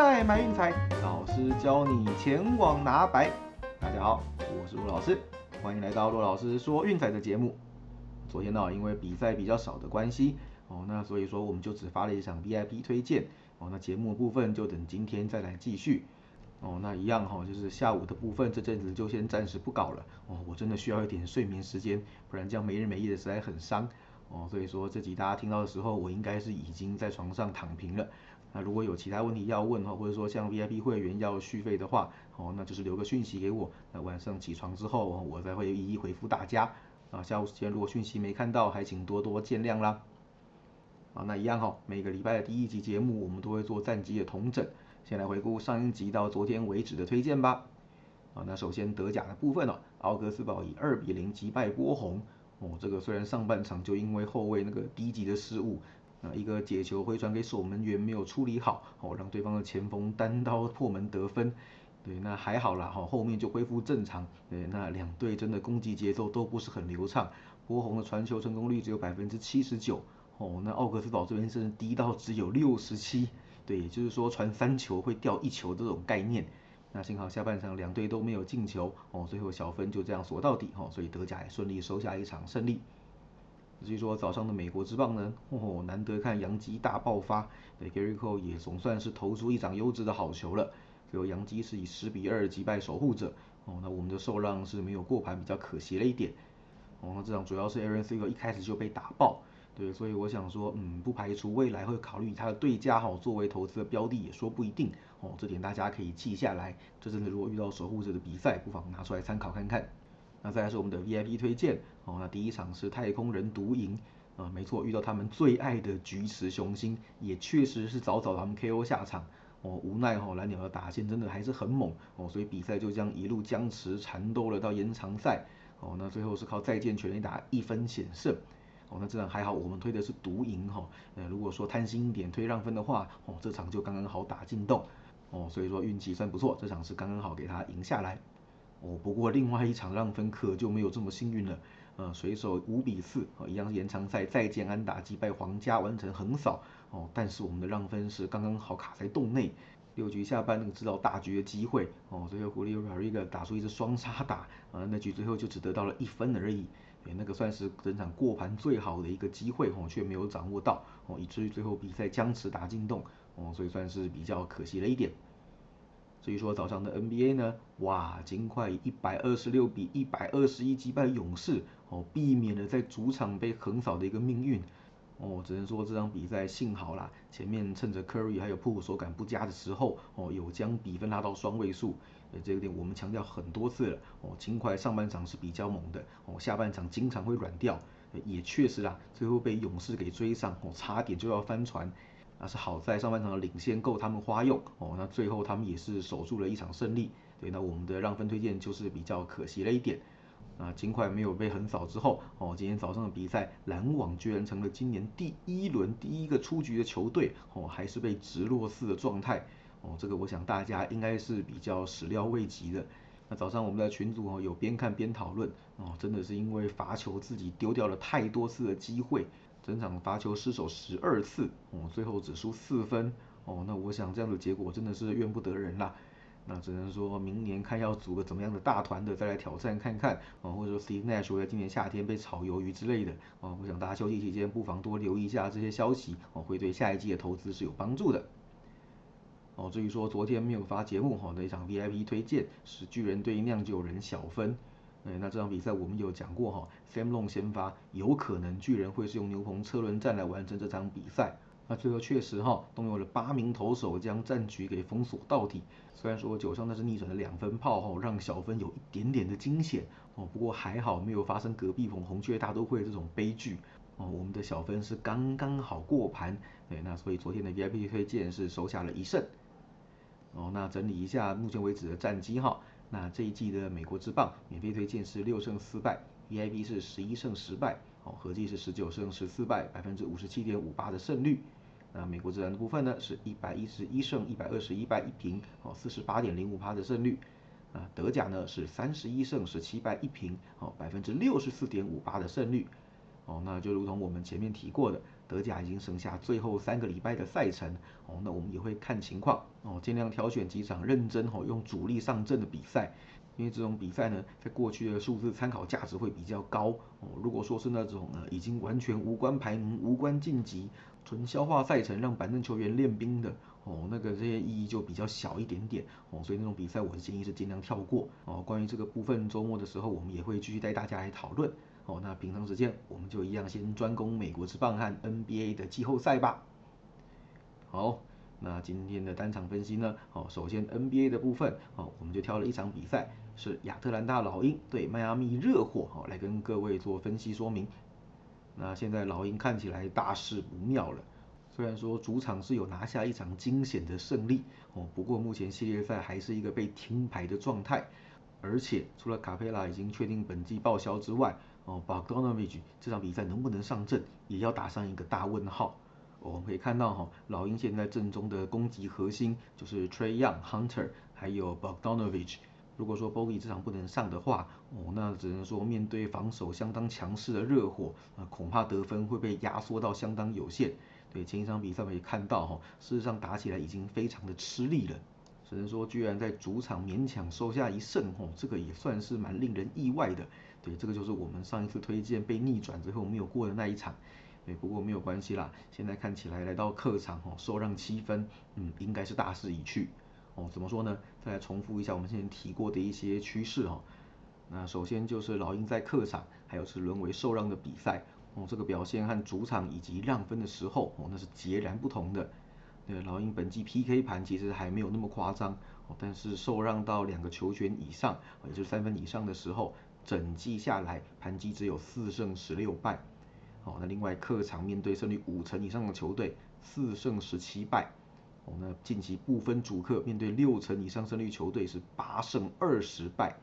在买运彩，老师教你前往拿白。大家好，我是陆老师，欢迎来到陆老师说运彩的节目。昨天呢，因为比赛比较少的关系，哦，那所以说我们就只发了一场 VIP 推荐，哦，那节目部分就等今天再来继续。哦，那一样哈，就是下午的部分，这阵子就先暂时不搞了。哦，我真的需要一点睡眠时间，不然这样没日没夜的实在很伤。哦，所以说这集大家听到的时候，我应该是已经在床上躺平了。那如果有其他问题要问哈，或者说像 VIP 会员要续费的话，哦，那就是留个讯息给我。那晚上起床之后，我再会一一回复大家。啊，下午时间如果讯息没看到，还请多多见谅啦。啊，那一样哈，每个礼拜的第一集节目，我们都会做战绩的统整。先来回顾上一集到昨天为止的推荐吧。啊，那首先德甲的部分哦，奥格斯堡以二比零击败波鸿。哦，这个虽然上半场就因为后卫那个低级的失误，啊，一个解球回传给守门员没有处理好，哦，让对方的前锋单刀破门得分。对，那还好啦，哈，后面就恢复正常。对，那两队真的攻击节奏都不是很流畅，波鸿的传球成功率只有百分之七十九，哦，那奥格斯堡这边是低到只有六十七。对，也就是说传三球会掉一球这种概念。那幸好下半场两队都没有进球哦，最后小分就这样锁到底哦，所以德甲也顺利收下一场胜利。至于说早上的美国之棒呢，哦，难得看杨基大爆发，对 Gary Cole 也总算是投出一场优质的好球了。最后杨基是以十比二击败守护者哦，那我们的受让是没有过盘，比较可惜了一点。哦，那这场主要是 Aaron s i g e r 一开始就被打爆。对，所以我想说，嗯，不排除未来会考虑他的对家哈作为投资的标的，也说不一定哦。这点大家可以记下来。这真的如果遇到守护者的比赛，不妨拿出来参考看看。那再来是我们的 VIP 推荐哦。那第一场是太空人独赢啊，没错，遇到他们最爱的菊池雄心，也确实是早早他们 KO 下场哦。无奈哈蓝鸟的打线真的还是很猛哦，所以比赛就这样一路僵持缠斗了到延长赛哦。那最后是靠再见全垒打一分险胜。哦，那这场还好，我们推的是独赢哈。呃，如果说贪心一点推让分的话，哦，这场就刚刚好打进洞。哦，所以说运气算不错，这场是刚刚好给他赢下来。哦，不过另外一场让分可就没有这么幸运了。呃，水手五比四，哦，一样延长赛再见安打击败皇家完成横扫。哦，但是我们的让分是刚刚好卡在洞内。六局下半那个制造大局的机会，哦，最后胡里奥瑞格打出一支双杀打，啊，那局最后就只得到了一分而已。那个算是整场过盘最好的一个机会，哦，却没有掌握到，哦，以至于最后比赛僵持打进洞，哦，所以算是比较可惜了一点。至于说早上的 NBA 呢，哇，金块一百二十六比一百二十一击败勇士，哦，避免了在主场被横扫的一个命运。哦，只能说这场比赛幸好啦，前面趁着 Curry 还有普手感不佳的时候，哦，有将比分拉到双位数。呃，这个点我们强调很多次了。哦，金块上半场是比较猛的，哦，下半场经常会软掉。也确实啦，最后被勇士给追上，哦，差点就要翻船。那是好在上半场的领先够他们花用，哦，那最后他们也是守住了一场胜利。对，那我们的让分推荐就是比较可惜了一点。啊，金块没有被横扫之后，哦，今天早上的比赛，篮网居然成了今年第一轮第一个出局的球队，哦，还是被直落四的状态，哦，这个我想大家应该是比较始料未及的。那早上我们的群组哦有边看边讨论，哦，真的是因为罚球自己丢掉了太多次的机会，整场罚球失手十二次，哦，最后只输四分，哦，那我想这样的结果真的是怨不得人啦。那只能说明年看要组个怎么样的大团的再来挑战看看啊，或者说 Steve Nash 在今年夏天被炒鱿鱼之类的啊，我想大家休息期间不妨多留意一下这些消息哦，会对下一季的投资是有帮助的。哦，至于说昨天没有发节目哈的一场 VIP 推荐是巨人对酿酒人小分，哎，那这场比赛我们有讲过哈，Sam Long 先发，有可能巨人会是用牛棚车轮战来完成这场比赛。那最后确实哈，动用了八名投手将战局给封锁到底。虽然说九上那是逆转的两分炮哈，让小分有一点点的惊险哦，不过还好没有发生隔壁棚红雀大都会这种悲剧哦。我们的小分是刚刚好过盘，对，那所以昨天的 VIP 推荐是收下了一胜。哦，那整理一下目前为止的战绩哈，那这一季的美国之棒免费推荐是六胜四败，EIP 是十一胜十败，哦，合计是十九胜十四败，百分之五十七点五八的胜率。那美国自然的部分呢，是一百一十一胜一百二十一败一平，哦，四十八点零五趴的胜率。啊，德甲呢是三十一胜十七败一平，哦，百分之六十四点五八的胜率。哦，那就如同我们前面提过的，德甲已经剩下最后三个礼拜的赛程哦，那我们也会看情况哦，尽量挑选几场认真哦用主力上阵的比赛，因为这种比赛呢，在过去的数字参考价值会比较高哦。如果说是那种呃已经完全无关排名、无关晋级，纯消化赛程让板凳球员练兵的哦，那个这些意义就比较小一点点哦，所以那种比赛我的建议是尽量跳过哦。关于这个部分，周末的时候我们也会继续带大家来讨论。哦，那平常时间我们就一样先专攻美国之棒和 NBA 的季后赛吧。好，那今天的单场分析呢？哦，首先 NBA 的部分，哦，我们就挑了一场比赛，是亚特兰大老鹰对迈阿密热火，哦，来跟各位做分析说明。那现在老鹰看起来大事不妙了，虽然说主场是有拿下一场惊险的胜利，哦，不过目前系列赛还是一个被停牌的状态，而且除了卡佩拉已经确定本季报销之外，哦，Bogdanovich 这场比赛能不能上阵，也要打上一个大问号。我们可以看到哈，老鹰现在阵中的攻击核心就是 Trey Young、Hunter，还有 Bogdanovich。如果说 Bogey 这场不能上的话，哦，那只能说面对防守相当强势的热火，呃，恐怕得分会被压缩到相当有限。对前一场比赛我们也看到哈，事实上打起来已经非常的吃力了。只能说居然在主场勉强收下一胜，哦，这个也算是蛮令人意外的。对，这个就是我们上一次推荐被逆转之后没有过的那一场。对，不过没有关系啦，现在看起来来到客场哦，受让七分，嗯，应该是大势已去。哦，怎么说呢？再来重复一下我们之前提过的一些趋势哈。那首先就是老鹰在客场，还有是沦为受让的比赛，哦，这个表现和主场以及让分的时候，哦，那是截然不同的。对，老鹰本季 PK 盘其实还没有那么夸张，但是受让到两个球权以上，也就是三分以上的时候。整季下来，盘击只有四胜十六败。哦，那另外客场面对胜率五成以上的球队，四胜十七败。哦，那近期部分主客面对六成以上胜率球队是八胜二十败。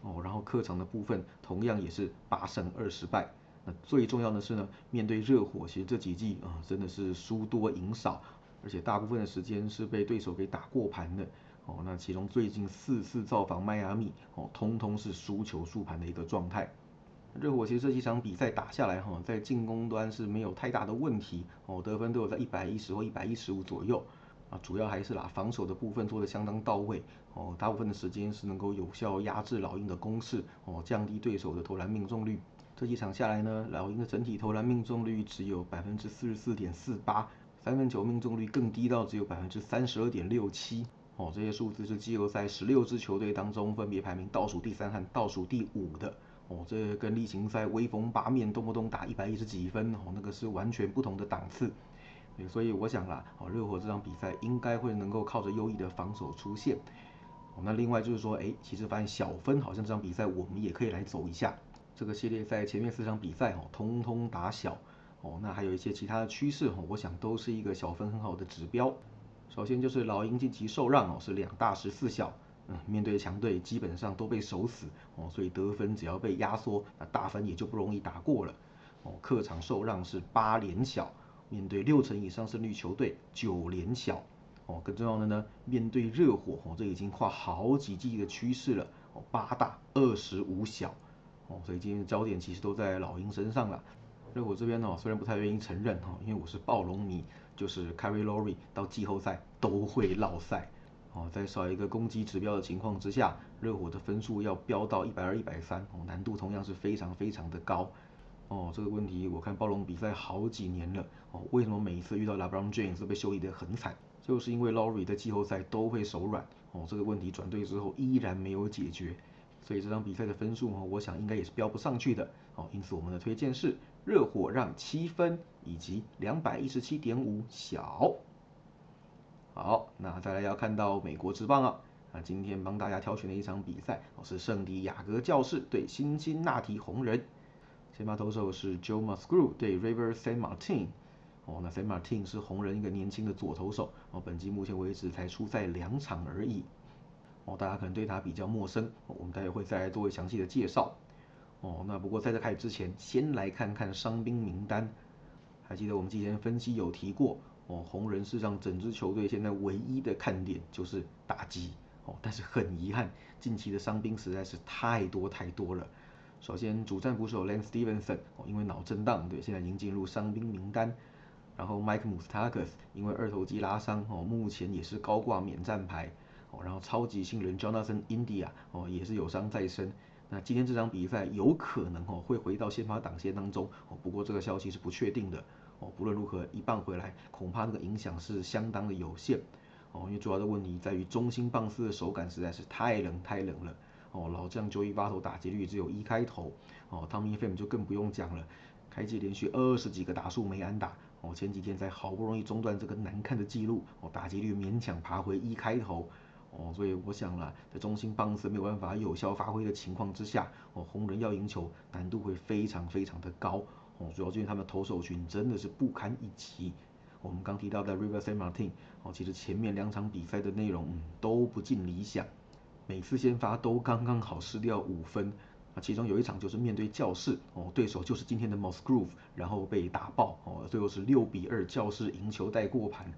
哦，然后客场的部分同样也是八胜二十败。那最重要的是呢，面对热火，其实这几季啊真的是输多赢少，而且大部分的时间是被对手给打过盘的。哦，那其中最近四次造访迈阿密，哦，通通是输球输盘的一个状态。热火其实这几场比赛打下来，哈，在进攻端是没有太大的问题，哦，得分都有在一百一十或一百一十五左右，啊，主要还是啦，防守的部分做的相当到位，哦，大部分的时间是能够有效压制老鹰的攻势，哦，降低对手的投篮命中率。这几场下来呢，老鹰的整体投篮命中率只有百分之四十四点四八，三分球命中率更低到只有百分之三十二点六七。哦，这些数字是季后赛十六支球队当中分别排名倒数第三和倒数第五的。哦，这跟例行赛威风八面，动不动打一百一十几分，哦，那个是完全不同的档次。所以我想啦，哦，热火这场比赛应该会能够靠着优异的防守出现。哦，那另外就是说，哎，其实发现小分好像这场比赛我们也可以来走一下。这个系列赛前面四场比赛，哦，通通打小。哦，那还有一些其他的趋势，哦，我想都是一个小分很好的指标。首先就是老鹰晋级受让哦，是两大十四小，嗯，面对强队基本上都被守死哦，所以得分只要被压缩，那大分也就不容易打过了哦。客场受让是八连小，面对六成以上胜率球队九连小哦。更重要的呢，面对热火哦，这已经跨好几季的趋势了哦，八大二十五小哦，所以今天的焦点其实都在老鹰身上了。热火这边呢，虽然不太愿意承认哈，因为我是暴龙迷。就是 Carry Lowry 到季后赛都会落赛，哦，在少一个攻击指标的情况之下，热火的分数要飙到一百二、一百三，哦，难度同样是非常非常的高，哦，这个问题我看暴龙比赛好几年了，哦，为什么每一次遇到 LeBron James 被修理得很惨？就是因为 Lowry 在季后赛都会手软，哦，这个问题转队之后依然没有解决，所以这场比赛的分数哦，我想应该也是飙不上去的，哦，因此我们的推荐是。热火让七分以及两百一十七点五小，好，那再来要看到美国职棒啊，那今天帮大家挑选的一场比赛哦是圣地亚哥教士对辛辛那提红人，先发投手是 Joe Musgrove 对 River San Martin，哦，那 San Martin 是红人一个年轻的左投手，哦，本季目前为止才出赛两场而已，哦，大家可能对他比较陌生，我们待会会再来做详细的介绍。哦，那不过在这开始之前，先来看看伤兵名单。还记得我们之前分析有提过，哦，红人世上整支球队现在唯一的看点就是打击。哦，但是很遗憾，近期的伤兵实在是太多太多了。首先，主战捕手 Lance Stevenson，哦，因为脑震荡，对，现在已经进入伤兵名单。然后 Mike Moustakas 因为二头肌拉伤哦，目前也是高挂免战牌然后超级新人 Jonathan India 哦也是有伤在身。那今天这场比赛有可能哦会回到先发挡线当中哦，不过这个消息是不确定的哦。不论如何，一棒回来恐怕那个影响是相当的有限哦，因为主要的问题在于中心棒次的手感实在是太冷太冷了哦。老将 Joey v a t o 打击率只有一开头哦，Tommy Pham 就更不用讲了，开季连续二十几个打数没安打。哦，前几天才好不容易中断这个难看的记录，哦，打击率勉强爬回一开头，哦，所以我想了，在中心棒次没有办法有效发挥的情况之下，哦，红人要赢球难度会非常非常的高，哦，主要因为他们投手群真的是不堪一击。我们刚提到的 River San Martin，哦，其实前面两场比赛的内容都不尽理想，每次先发都刚刚好失掉五分。啊，其中有一场就是面对教室哦，对手就是今天的 Mosgrove，然后被打爆哦，最后是六比二教室赢球带过盘，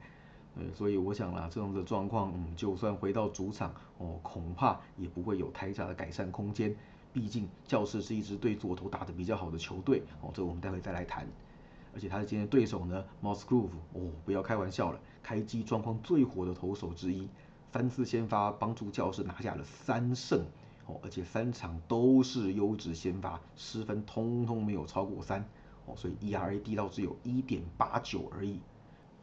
呃，所以我想啦，这样的状况，嗯，就算回到主场哦，恐怕也不会有太大的改善空间，毕竟教室是一支对左投打得比较好的球队哦，这我们待会再来谈，而且他的今天对手呢，Mosgrove 哦，不要开玩笑了，开机状况最火的投手之一，三次先发帮助教室拿下了三胜。哦，而且三场都是优质先发，失分通通没有超过三，哦，所以 ERA 低到只有一点八九而已。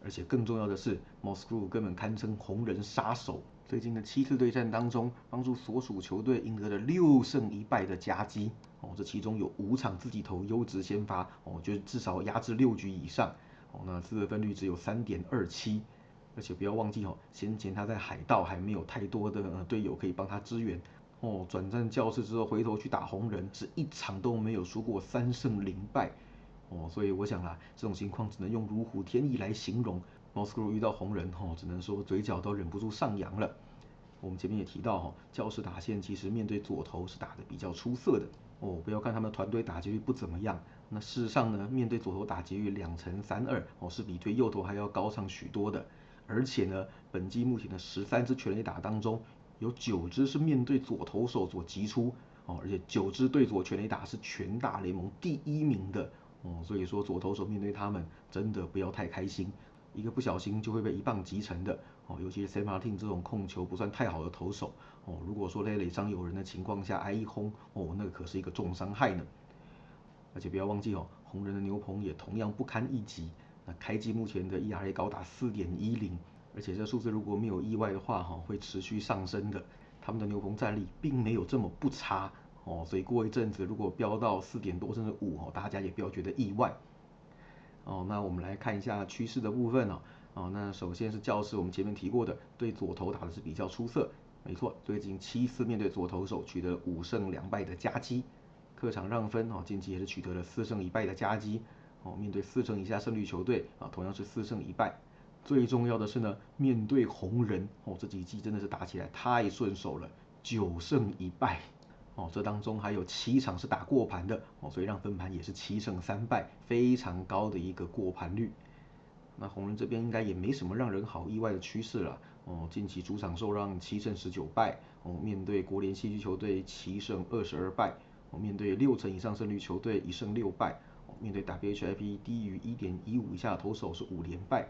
而且更重要的是，Mosgrove 根本堪称红人杀手，最近的七次对战当中，帮助所属球队赢得了六胜一败的佳绩。哦，这其中有五场自己投优质先发，哦，就至少压制六局以上。哦，那自得分率只有三点二七。而且不要忘记哦，先前他在海盗还没有太多的队友可以帮他支援。哦，转战教室之后回头去打红人，是一场都没有输过，三胜零败。哦，所以我想啦，这种情况只能用如虎添翼来形容。Moscow 遇到红人，哦，只能说嘴角都忍不住上扬了。我们前面也提到，哈，教室打线其实面对左投是打得比较出色的。哦，不要看他们团队打击率不怎么样，那事实上呢，面对左投打击率两成三二，哦，是比对右投还要高上许多的。而且呢，本季目前的十三支全垒打当中，有九支是面对左投手所击出哦，而且九支对左全垒打是全大联盟第一名的哦，所以说左投手面对他们真的不要太开心，一个不小心就会被一棒击沉的哦，尤其是 Sam Martin 这种控球不算太好的投手哦，如果说在垒上有人的情况下挨一轰哦，那可是一个重伤害呢。而且不要忘记哦，红人的牛棚也同样不堪一击，那开机目前的 ERA 高达四点一零。而且这数字如果没有意外的话，哈，会持续上升的。他们的牛棚战力并没有这么不差哦，所以过一阵子如果飙到四点多甚至五哦，大家也不要觉得意外。哦，那我们来看一下趋势的部分哦。哦，那首先是教室，我们前面提过的，对左投打的是比较出色，没错，最近七次面对左投手取得五胜两败的佳绩，客场让分哦，近期也是取得了四胜一败的佳绩。哦，面对四成以下胜率球队啊，同样是四胜一败。最重要的是呢，面对红人哦，这几季真的是打起来太顺手了，九胜一败哦，这当中还有七场是打过盘的哦，所以让分盘也是七胜三败，非常高的一个过盘率。那红人这边应该也没什么让人好意外的趋势了哦，近期主场受让七胜十九败哦，面对国联西区球队七胜二十二败哦，面对六成以上胜率球队一胜六败哦，面对 WHIP 低于一点一五以下投手是五连败。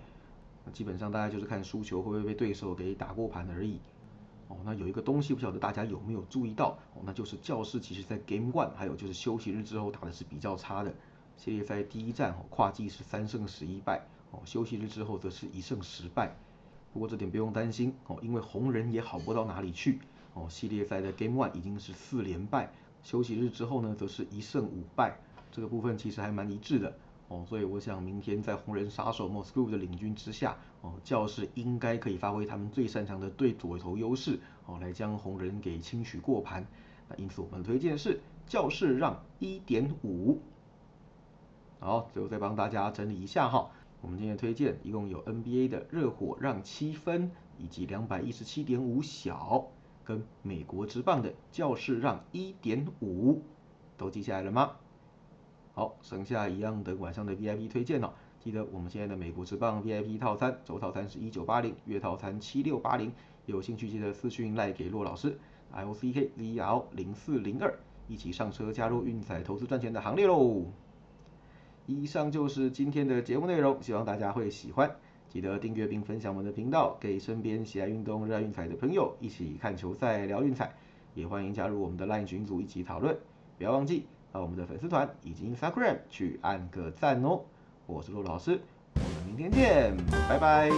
那基本上大家就是看输球会不会被对手给打过盘而已。哦，那有一个东西不晓得大家有没有注意到哦，那就是教室其实在 Game One 还有就是休息日之后打的是比较差的。系列赛第一站哦，跨季是三胜十一败哦，休息日之后则是一胜十败。不过这点不用担心哦，因为红人也好不到哪里去哦。系列赛的 Game One 已经是四连败，休息日之后呢则是一胜五败，这个部分其实还蛮一致的。哦，所以我想明天在红人杀手 Moscow 的领军之下，哦，教室应该可以发挥他们最擅长的对左投优势，哦，来将红人给轻取过盘。那因此我们推荐是教室让一点五。好，最后再帮大家整理一下哈，我们今天推荐一共有 NBA 的热火让七分，以及两百一十七点五小，跟美国职棒的教室让一点五，都记下来了吗？好，剩下一样的晚上的 VIP 推荐哦。记得我们现在的美国之棒 VIP 套餐，周套餐是一九八零，月套餐七六八零。有兴趣记得私讯赖给骆老师 O C K Z L 零四零二，一起上车加入运彩投资赚钱的行列喽。以上就是今天的节目内容，希望大家会喜欢。记得订阅并分享我们的频道，给身边喜爱运动、热爱运彩的朋友一起看球赛、聊运彩。也欢迎加入我们的 LINE 群组一起讨论。不要忘记我们的粉丝团已经 Instagram 去按个赞哦。我是洛洛老师，我们明天见，拜拜。